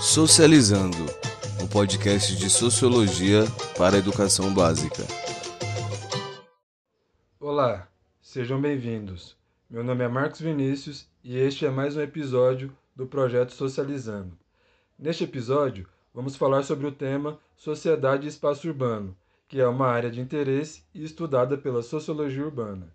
Socializando, o um podcast de sociologia para a educação básica. Olá, sejam bem-vindos. Meu nome é Marcos Vinícius e este é mais um episódio do projeto Socializando. Neste episódio, vamos falar sobre o tema Sociedade e Espaço Urbano, que é uma área de interesse e estudada pela sociologia urbana.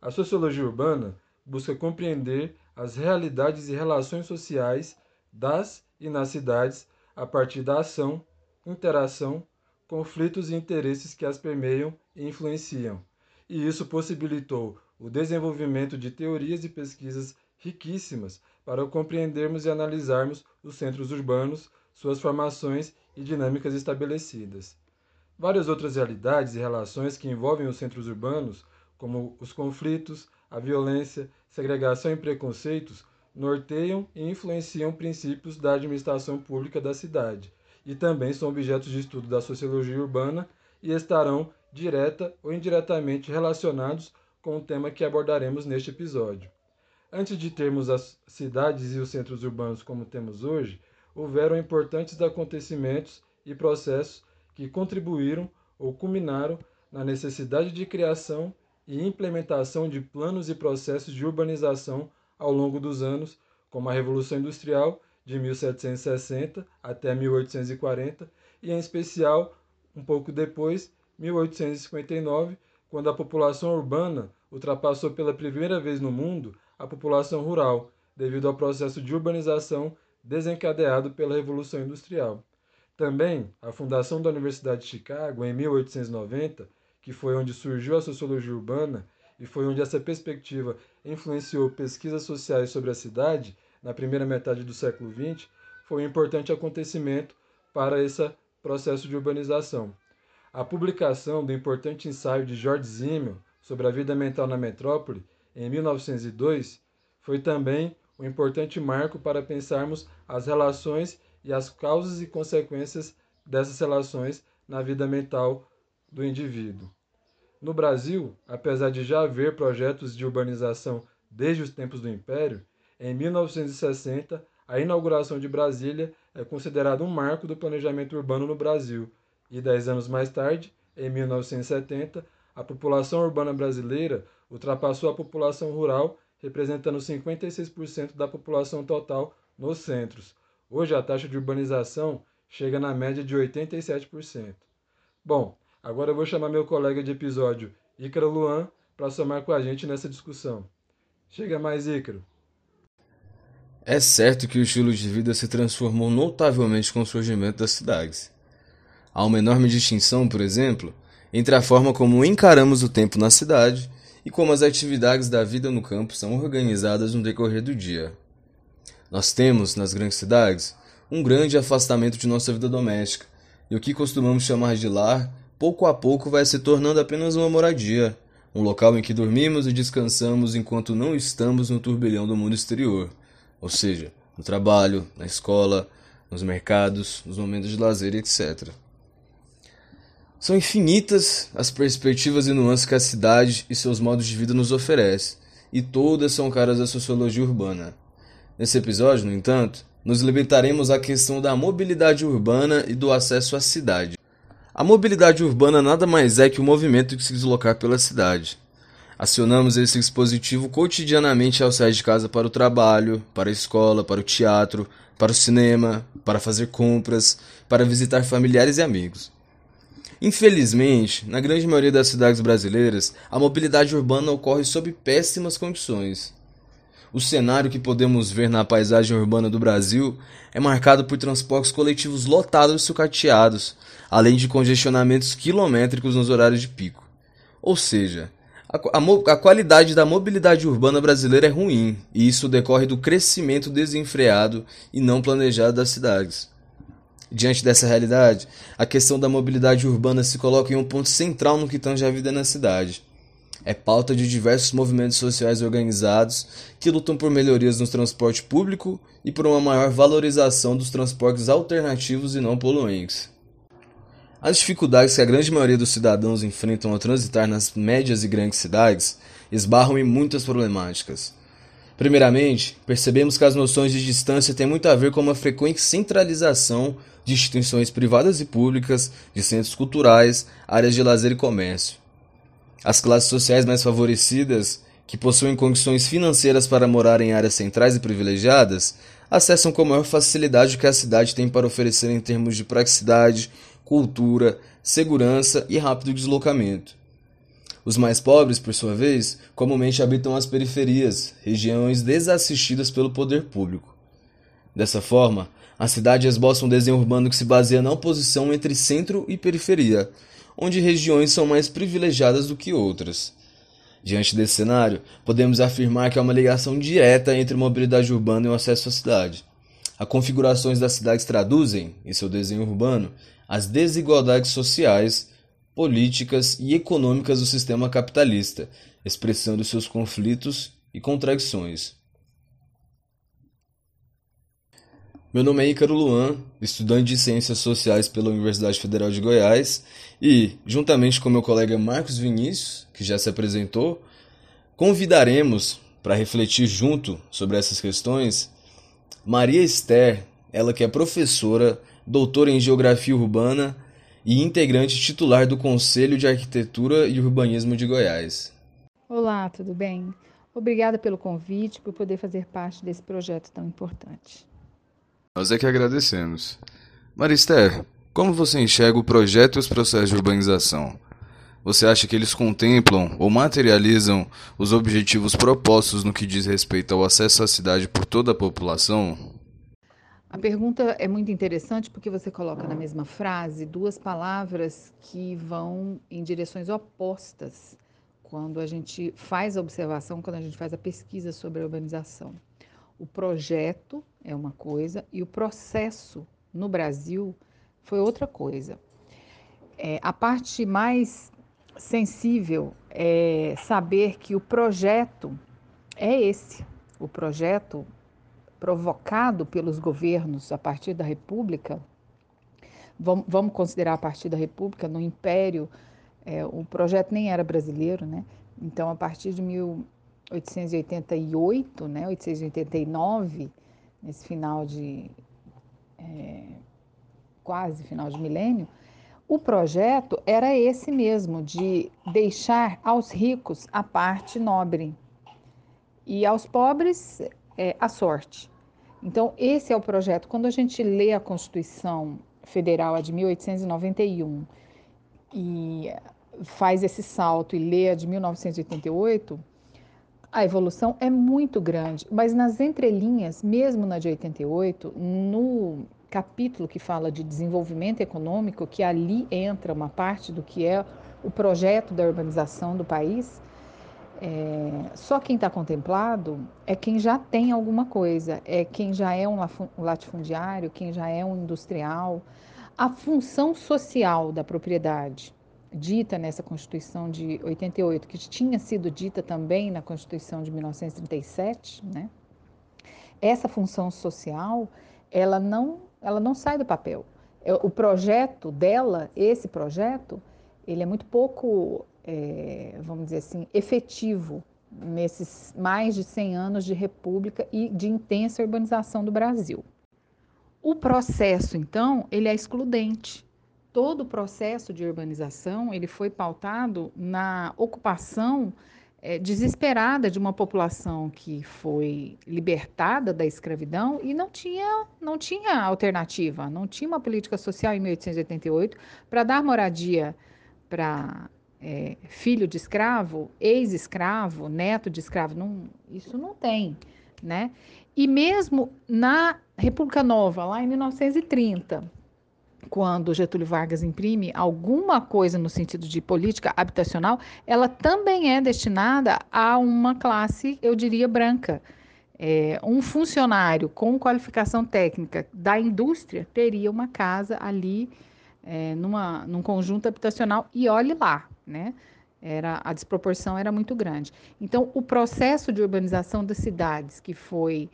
A sociologia urbana busca compreender as realidades e relações sociais das e nas cidades a partir da ação, interação, conflitos e interesses que as permeiam e influenciam. E isso possibilitou o desenvolvimento de teorias e pesquisas riquíssimas para compreendermos e analisarmos os centros urbanos, suas formações e dinâmicas estabelecidas. Várias outras realidades e relações que envolvem os centros urbanos, como os conflitos, a violência, segregação e preconceitos, norteiam e influenciam princípios da administração pública da cidade e também são objetos de estudo da sociologia urbana e estarão direta ou indiretamente relacionados com o tema que abordaremos neste episódio. Antes de termos as cidades e os centros urbanos como temos hoje, houveram importantes acontecimentos e processos que contribuíram ou culminaram na necessidade de criação e implementação de planos e processos de urbanização ao longo dos anos, como a Revolução Industrial de 1760 até 1840 e, em especial, um pouco depois, 1859, quando a população urbana ultrapassou pela primeira vez no mundo a população rural, devido ao processo de urbanização desencadeado pela Revolução Industrial. Também a fundação da Universidade de Chicago, em 1890, que foi onde surgiu a sociologia urbana e foi onde essa perspectiva influenciou pesquisas sociais sobre a cidade na primeira metade do século XX, foi um importante acontecimento para esse processo de urbanização. A publicação do importante ensaio de George Simmel sobre a vida mental na metrópole, em 1902, foi também um importante marco para pensarmos as relações e as causas e consequências dessas relações na vida mental do indivíduo. No Brasil, apesar de já haver projetos de urbanização desde os tempos do Império, em 1960, a inauguração de Brasília é considerada um marco do planejamento urbano no Brasil, e dez anos mais tarde, em 1970, a população urbana brasileira ultrapassou a população rural, representando 56% da população total nos centros. Hoje a taxa de urbanização chega na média de 87%. Bom, Agora eu vou chamar meu colega de episódio, Ícaro Luan, para somar com a gente nessa discussão. Chega mais, Ícaro. É certo que o estilo de vida se transformou notavelmente com o surgimento das cidades. Há uma enorme distinção, por exemplo, entre a forma como encaramos o tempo na cidade e como as atividades da vida no campo são organizadas no decorrer do dia. Nós temos, nas grandes cidades, um grande afastamento de nossa vida doméstica, e o que costumamos chamar de lar pouco a pouco vai se tornando apenas uma moradia, um local em que dormimos e descansamos enquanto não estamos no turbilhão do mundo exterior, ou seja, no trabalho, na escola, nos mercados, nos momentos de lazer, etc. São infinitas as perspectivas e nuances que a cidade e seus modos de vida nos oferece, e todas são caras da sociologia urbana. Nesse episódio, no entanto, nos limitaremos à questão da mobilidade urbana e do acesso à cidade. A mobilidade urbana nada mais é que o movimento de se deslocar pela cidade. Acionamos esse dispositivo cotidianamente ao sair de casa para o trabalho, para a escola, para o teatro, para o cinema, para fazer compras, para visitar familiares e amigos. Infelizmente, na grande maioria das cidades brasileiras, a mobilidade urbana ocorre sob péssimas condições. O cenário que podemos ver na paisagem urbana do Brasil é marcado por transportes coletivos lotados e sucateados, além de congestionamentos quilométricos nos horários de pico. Ou seja, a, a, a, qualidade da mobilidade urbana brasileira é ruim, e isso decorre do crescimento desenfreado e não planejado das cidades. Diante dessa realidade, a questão da mobilidade urbana se coloca em um ponto central no que tange a vida na cidade é pauta de diversos movimentos sociais organizados que lutam por melhorias no transporte público e por uma maior valorização dos transportes alternativos e não poluentes. As dificuldades que a grande maioria dos cidadãos enfrentam ao transitar nas médias e grandes cidades esbarram em muitas problemáticas. Primeiramente, percebemos que as noções de distância têm muito a ver com uma frequente centralização de instituições privadas e públicas, de centros culturais, áreas de lazer e comércio. As classes sociais mais favorecidas, que possuem condições financeiras para morar em áreas centrais e privilegiadas, acessam com maior facilidade o que a cidade tem para oferecer em termos de praticidade, cultura, segurança e rápido deslocamento. Os mais pobres, por sua vez, comumente habitam as periferias, regiões desassistidas pelo poder público. Dessa forma, a cidade esboça um desenho urbano que se baseia na oposição entre centro e periferia, onde regiões são mais privilegiadas do que outras. Diante desse cenário, podemos afirmar que há uma ligação direta entre mobilidade urbana e o acesso à cidade. As configurações das cidades traduzem, em seu desenho urbano, as desigualdades sociais, políticas e econômicas do sistema capitalista, expressando seus conflitos e contradições. Meu nome é Ícaro Luan, estudante de Ciências Sociais pela Universidade Federal de Goiás e, juntamente com meu colega Marcos Vinícius, que já se apresentou, convidaremos para refletir junto sobre essas questões Maria Esther, ela que é professora, doutora em Geografia Urbana e integrante titular do Conselho de Arquitetura e Urbanismo de Goiás. Olá, tudo bem? Obrigada pelo convite, por poder fazer parte desse projeto tão importante. Nós é que agradecemos. Marister, como você enxerga o projeto e os processos de urbanização? Você acha que eles contemplam ou materializam os objetivos propostos no que diz respeito ao acesso à cidade por toda a população? A pergunta é muito interessante porque você coloca na mesma frase duas palavras que vão em direções opostas quando a gente faz a observação, quando a gente faz a pesquisa sobre a urbanização. O projeto é uma coisa e o processo no Brasil foi outra coisa. É, a parte mais sensível é saber que o projeto é esse, o projeto provocado pelos governos a partir da República, vamos considerar a partir da República, no Império, é, o projeto nem era brasileiro, né? Então, a partir de 1888, né, 1889, nesse final de é, quase final de milênio, o projeto era esse mesmo, de deixar aos ricos a parte nobre e aos pobres é, a sorte. Então, esse é o projeto. Quando a gente lê a Constituição Federal a de 1891 e faz esse salto e lê a de 1988, a evolução é muito grande, mas nas entrelinhas, mesmo na de 88, no capítulo que fala de desenvolvimento econômico, que ali entra uma parte do que é o projeto da urbanização do país, é, só quem está contemplado é quem já tem alguma coisa, é quem já é um latifundiário, quem já é um industrial. A função social da propriedade dita nessa Constituição de 88, que tinha sido dita também na Constituição de 1937, né? Essa função social, ela não, ela não sai do papel. É, o projeto dela, esse projeto, ele é muito pouco, é, vamos dizer assim, efetivo nesses mais de 100 anos de república e de intensa urbanização do Brasil. O processo, então, ele é excludente todo o processo de urbanização ele foi pautado na ocupação é, desesperada de uma população que foi libertada da escravidão e não tinha, não tinha alternativa, não tinha uma política social em 1888 para dar moradia para é, filho de escravo, ex-escravo, neto de escravo, não, isso não tem, né? E mesmo na República Nova, lá em 1930, quando Getúlio Vargas imprime alguma coisa no sentido de política habitacional, ela também é destinada a uma classe, eu diria, branca. É, um funcionário com qualificação técnica da indústria teria uma casa ali é, numa, num conjunto habitacional e olhe lá, né? Era, a desproporção era muito grande. Então, o processo de urbanização das cidades, que foi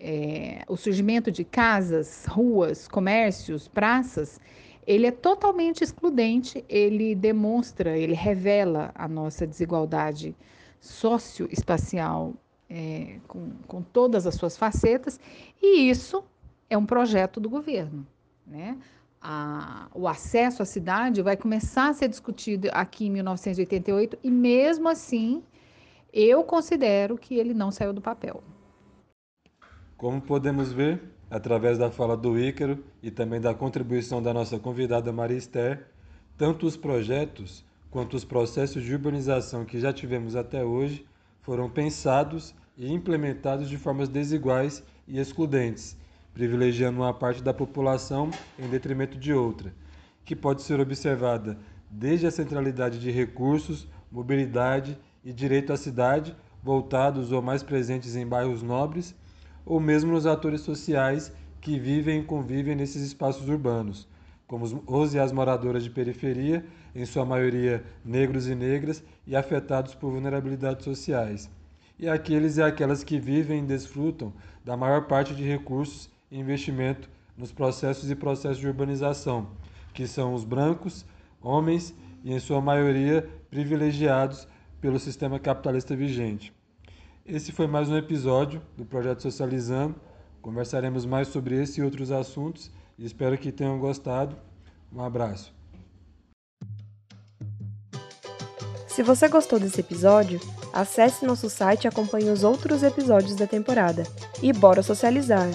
é, o surgimento de casas, ruas, comércios, praças, ele é totalmente excludente, ele demonstra, ele revela a nossa desigualdade socioespacial é, com, com todas as suas facetas, e isso é um projeto do governo. Né? A, o acesso à cidade vai começar a ser discutido aqui em 1988, e mesmo assim, eu considero que ele não saiu do papel. Como podemos ver, através da fala do Ícaro e também da contribuição da nossa convidada Maria Esther, tanto os projetos quanto os processos de urbanização que já tivemos até hoje foram pensados e implementados de formas desiguais e excludentes, privilegiando uma parte da população em detrimento de outra, que pode ser observada desde a centralidade de recursos, mobilidade e direito à cidade, voltados ou mais presentes em bairros nobres, ou mesmo nos atores sociais que vivem e convivem nesses espaços urbanos, como os e as moradoras de periferia, em sua maioria negros e negras e afetados por vulnerabilidades sociais, e aqueles e aquelas que vivem e desfrutam da maior parte de recursos e investimento nos processos e processos de urbanização, que são os brancos, homens e, em sua maioria, privilegiados pelo sistema capitalista vigente. Esse foi mais um episódio do Projeto Socializando. Conversaremos mais sobre esse e outros assuntos e espero que tenham gostado. Um abraço. Se você gostou desse episódio, acesse nosso site e acompanhe os outros episódios da temporada. E bora socializar!